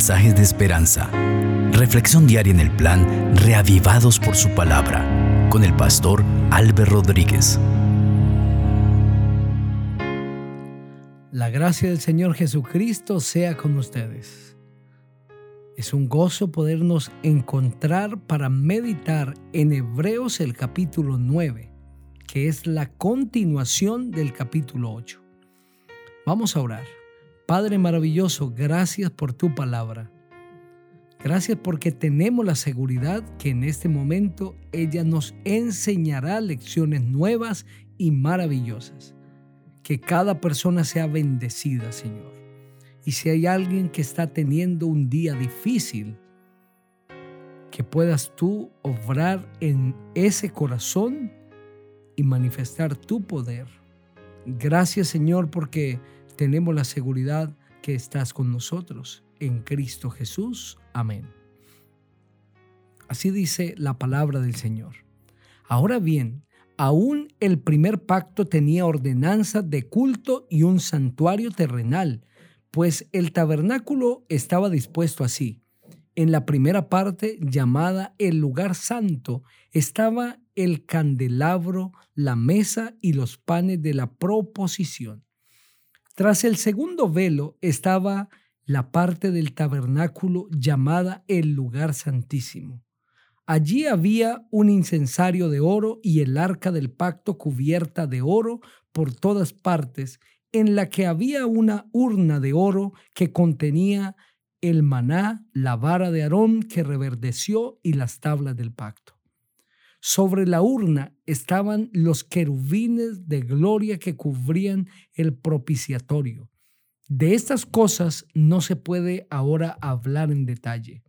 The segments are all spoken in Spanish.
mensajes de esperanza. Reflexión diaria en el plan Reavivados por su palabra con el pastor Álvaro Rodríguez. La gracia del Señor Jesucristo sea con ustedes. Es un gozo podernos encontrar para meditar en Hebreos el capítulo 9, que es la continuación del capítulo 8. Vamos a orar. Padre maravilloso, gracias por tu palabra. Gracias porque tenemos la seguridad que en este momento ella nos enseñará lecciones nuevas y maravillosas. Que cada persona sea bendecida, Señor. Y si hay alguien que está teniendo un día difícil, que puedas tú obrar en ese corazón y manifestar tu poder. Gracias, Señor, porque tenemos la seguridad que estás con nosotros en Cristo Jesús. Amén. Así dice la palabra del Señor. Ahora bien, aún el primer pacto tenía ordenanza de culto y un santuario terrenal, pues el tabernáculo estaba dispuesto así. En la primera parte, llamada el lugar santo, estaba el candelabro, la mesa y los panes de la proposición. Tras el segundo velo estaba la parte del tabernáculo llamada el lugar santísimo. Allí había un incensario de oro y el arca del pacto cubierta de oro por todas partes, en la que había una urna de oro que contenía el maná, la vara de Aarón que reverdeció y las tablas del pacto. Sobre la urna estaban los querubines de gloria que cubrían el propiciatorio. De estas cosas no se puede ahora hablar en detalle.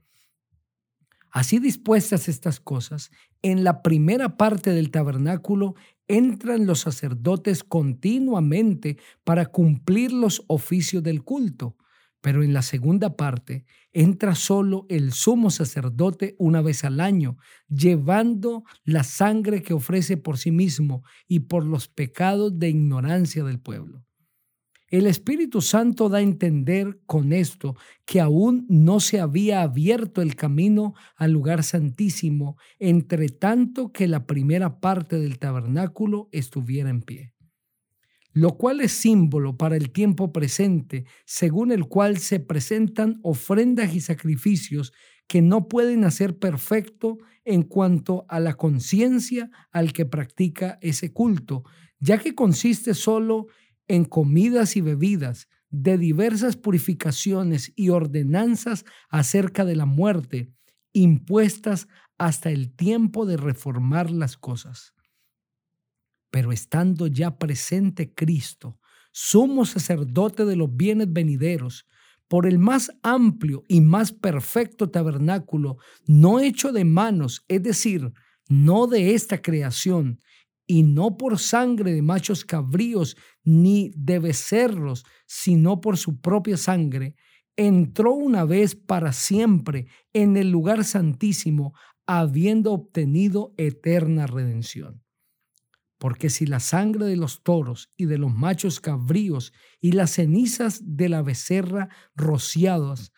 Así dispuestas estas cosas, en la primera parte del tabernáculo entran los sacerdotes continuamente para cumplir los oficios del culto pero en la segunda parte entra solo el sumo sacerdote una vez al año, llevando la sangre que ofrece por sí mismo y por los pecados de ignorancia del pueblo. El Espíritu Santo da a entender con esto que aún no se había abierto el camino al lugar santísimo, entre tanto que la primera parte del tabernáculo estuviera en pie lo cual es símbolo para el tiempo presente, según el cual se presentan ofrendas y sacrificios que no pueden hacer perfecto en cuanto a la conciencia al que practica ese culto, ya que consiste solo en comidas y bebidas, de diversas purificaciones y ordenanzas acerca de la muerte, impuestas hasta el tiempo de reformar las cosas. Pero estando ya presente Cristo, sumo sacerdote de los bienes venideros, por el más amplio y más perfecto tabernáculo, no hecho de manos, es decir, no de esta creación, y no por sangre de machos cabríos ni de becerros, sino por su propia sangre, entró una vez para siempre en el lugar santísimo, habiendo obtenido eterna redención. Porque si la sangre de los toros y de los machos cabríos y las cenizas de la becerra rociadas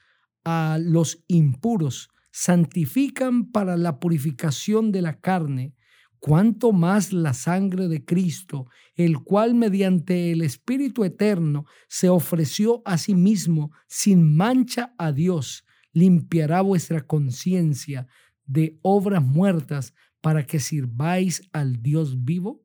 a los impuros santifican para la purificación de la carne, cuánto más la sangre de Cristo, el cual mediante el Espíritu Eterno se ofreció a sí mismo sin mancha a Dios, limpiará vuestra conciencia de obras muertas para que sirváis al Dios vivo?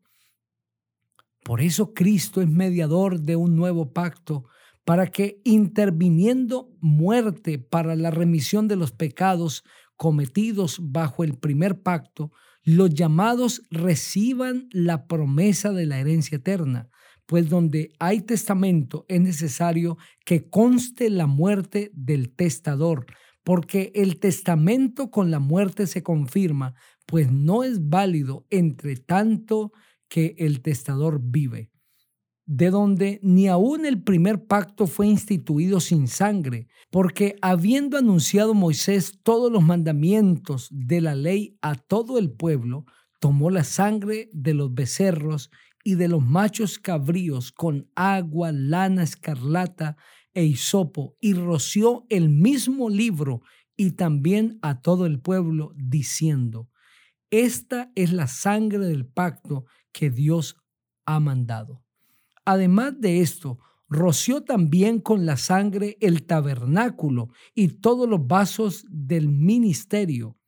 Por eso Cristo es mediador de un nuevo pacto, para que interviniendo muerte para la remisión de los pecados cometidos bajo el primer pacto, los llamados reciban la promesa de la herencia eterna, pues donde hay testamento es necesario que conste la muerte del testador, porque el testamento con la muerte se confirma, pues no es válido entre tanto que el testador vive, de donde ni aún el primer pacto fue instituido sin sangre, porque habiendo anunciado Moisés todos los mandamientos de la ley a todo el pueblo, tomó la sangre de los becerros y de los machos cabríos con agua, lana escarlata e hisopo y roció el mismo libro y también a todo el pueblo, diciendo, esta es la sangre del pacto que Dios ha mandado. Además de esto, roció también con la sangre el tabernáculo y todos los vasos del ministerio.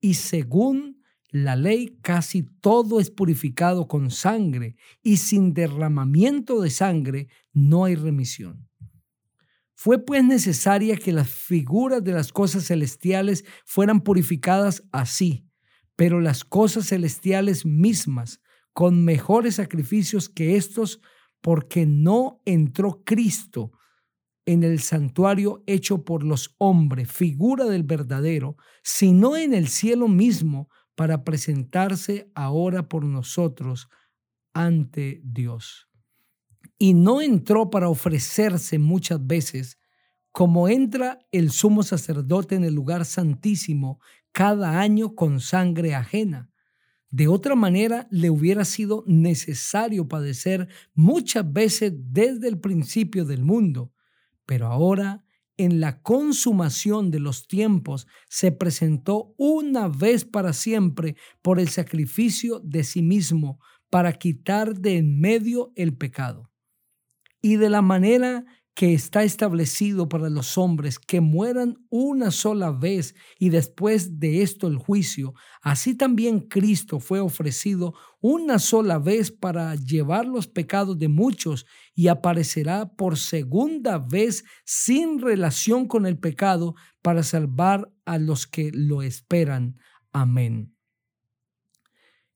Y según la ley, casi todo es purificado con sangre, y sin derramamiento de sangre no hay remisión. Fue pues necesaria que las figuras de las cosas celestiales fueran purificadas así, pero las cosas celestiales mismas, con mejores sacrificios que estos, porque no entró Cristo en el santuario hecho por los hombres, figura del verdadero, sino en el cielo mismo, para presentarse ahora por nosotros ante Dios y no entró para ofrecerse muchas veces, como entra el sumo sacerdote en el lugar santísimo cada año con sangre ajena. De otra manera, le hubiera sido necesario padecer muchas veces desde el principio del mundo, pero ahora, en la consumación de los tiempos, se presentó una vez para siempre por el sacrificio de sí mismo para quitar de en medio el pecado. Y de la manera que está establecido para los hombres que mueran una sola vez y después de esto el juicio, así también Cristo fue ofrecido una sola vez para llevar los pecados de muchos y aparecerá por segunda vez sin relación con el pecado para salvar a los que lo esperan. Amén.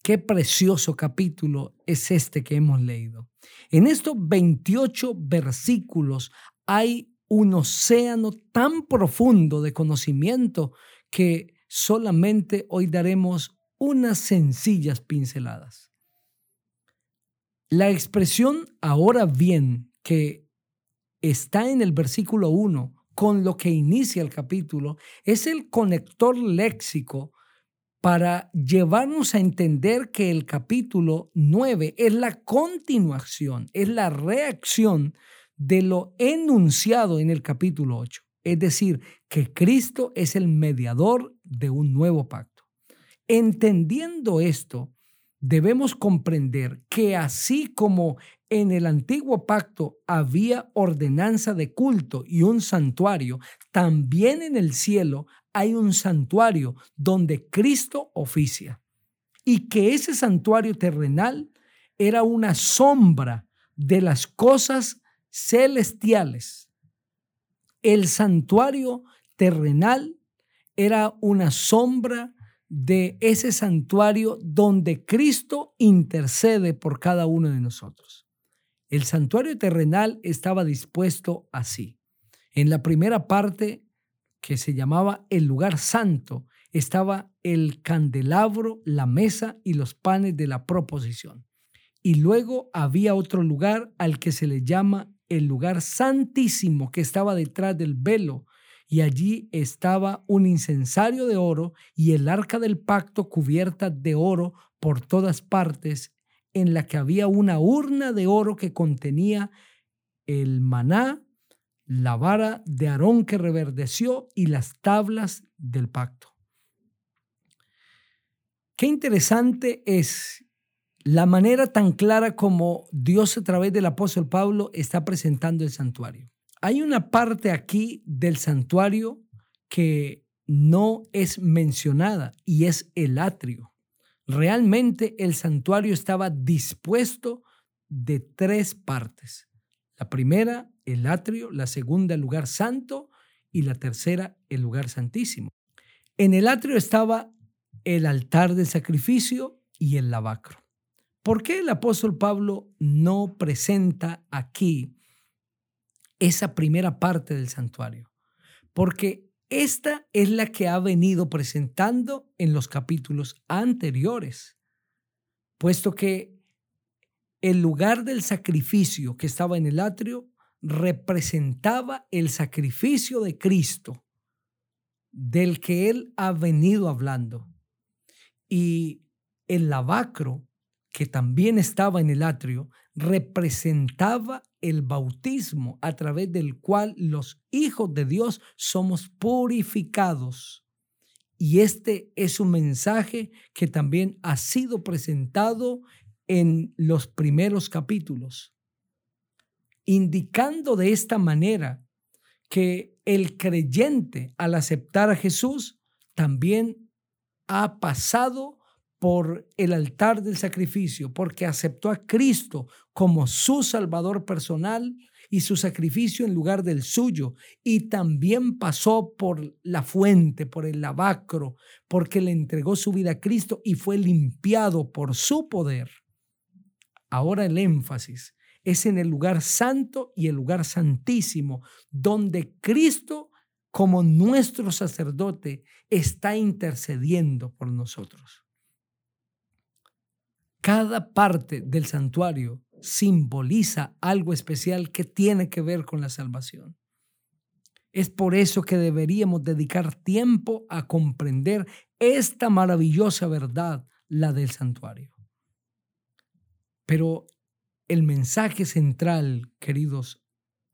Qué precioso capítulo es este que hemos leído. En estos 28 versículos hay un océano tan profundo de conocimiento que solamente hoy daremos unas sencillas pinceladas. La expresión ahora bien que está en el versículo 1 con lo que inicia el capítulo es el conector léxico para llevarnos a entender que el capítulo 9 es la continuación, es la reacción de lo enunciado en el capítulo 8. Es decir, que Cristo es el mediador de un nuevo pacto. Entendiendo esto, debemos comprender que así como en el antiguo pacto había ordenanza de culto y un santuario, también en el cielo hay un santuario donde Cristo oficia y que ese santuario terrenal era una sombra de las cosas celestiales. El santuario terrenal era una sombra de ese santuario donde Cristo intercede por cada uno de nosotros. El santuario terrenal estaba dispuesto así. En la primera parte que se llamaba el lugar santo, estaba el candelabro, la mesa y los panes de la proposición. Y luego había otro lugar al que se le llama el lugar santísimo, que estaba detrás del velo, y allí estaba un incensario de oro y el arca del pacto cubierta de oro por todas partes, en la que había una urna de oro que contenía el maná, la vara de Aarón que reverdeció y las tablas del pacto. Qué interesante es la manera tan clara como Dios a través del apóstol Pablo está presentando el santuario. Hay una parte aquí del santuario que no es mencionada y es el atrio. Realmente el santuario estaba dispuesto de tres partes. La primera, el atrio, la segunda, el lugar santo y la tercera, el lugar santísimo. En el atrio estaba el altar del sacrificio y el lavacro. ¿Por qué el apóstol Pablo no presenta aquí esa primera parte del santuario? Porque esta es la que ha venido presentando en los capítulos anteriores, puesto que el lugar del sacrificio que estaba en el atrio representaba el sacrificio de Cristo del que él ha venido hablando. Y el lavacro, que también estaba en el atrio, representaba el bautismo a través del cual los hijos de Dios somos purificados. Y este es un mensaje que también ha sido presentado en los primeros capítulos, indicando de esta manera que el creyente al aceptar a Jesús también ha pasado por el altar del sacrificio, porque aceptó a Cristo como su Salvador personal y su sacrificio en lugar del suyo, y también pasó por la fuente, por el lavacro, porque le entregó su vida a Cristo y fue limpiado por su poder. Ahora el énfasis es en el lugar santo y el lugar santísimo, donde Cristo como nuestro sacerdote está intercediendo por nosotros. Cada parte del santuario simboliza algo especial que tiene que ver con la salvación. Es por eso que deberíamos dedicar tiempo a comprender esta maravillosa verdad, la del santuario. Pero el mensaje central, queridos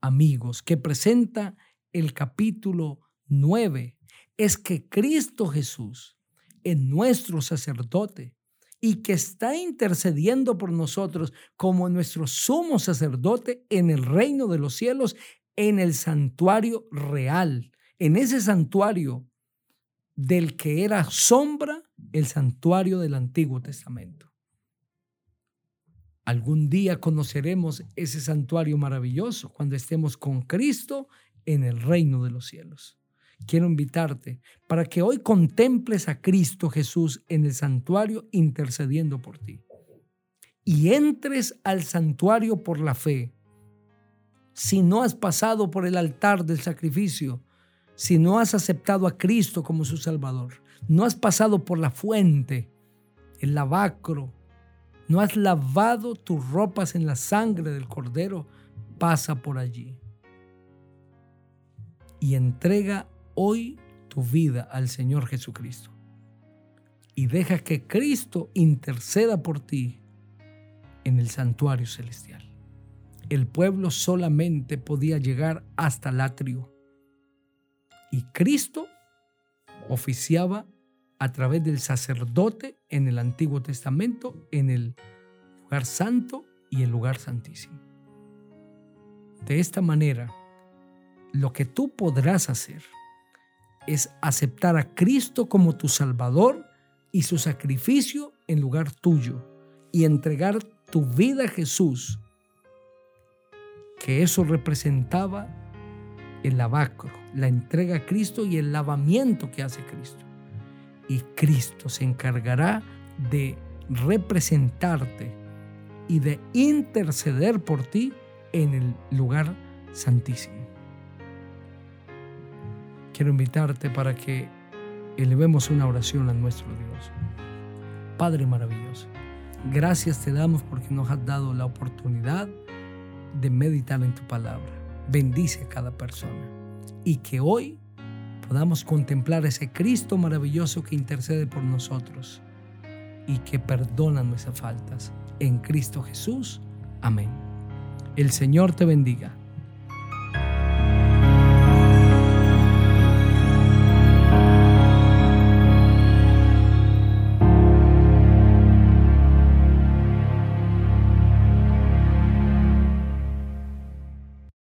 amigos, que presenta el capítulo 9 es que Cristo Jesús es nuestro sacerdote y que está intercediendo por nosotros como nuestro sumo sacerdote en el reino de los cielos, en el santuario real, en ese santuario del que era sombra el santuario del Antiguo Testamento. Algún día conoceremos ese santuario maravilloso cuando estemos con Cristo en el reino de los cielos quiero invitarte para que hoy contemples a Cristo Jesús en el santuario intercediendo por ti. Y entres al santuario por la fe. Si no has pasado por el altar del sacrificio, si no has aceptado a Cristo como su Salvador, no has pasado por la fuente, el lavacro, no has lavado tus ropas en la sangre del Cordero, pasa por allí y entrega hoy tu vida al Señor Jesucristo y deja que Cristo interceda por ti en el santuario celestial. El pueblo solamente podía llegar hasta el atrio y Cristo oficiaba a través del sacerdote en el Antiguo Testamento, en el lugar santo y el lugar santísimo. De esta manera, lo que tú podrás hacer es aceptar a Cristo como tu Salvador y su sacrificio en lugar tuyo y entregar tu vida a Jesús, que eso representaba el lavacro, la entrega a Cristo y el lavamiento que hace Cristo. Y Cristo se encargará de representarte y de interceder por ti en el lugar santísimo quiero invitarte para que elevemos una oración a nuestro Dios. Padre maravilloso, gracias te damos porque nos has dado la oportunidad de meditar en tu palabra. Bendice a cada persona y que hoy podamos contemplar ese Cristo maravilloso que intercede por nosotros y que perdona nuestras faltas. En Cristo Jesús. Amén. El Señor te bendiga.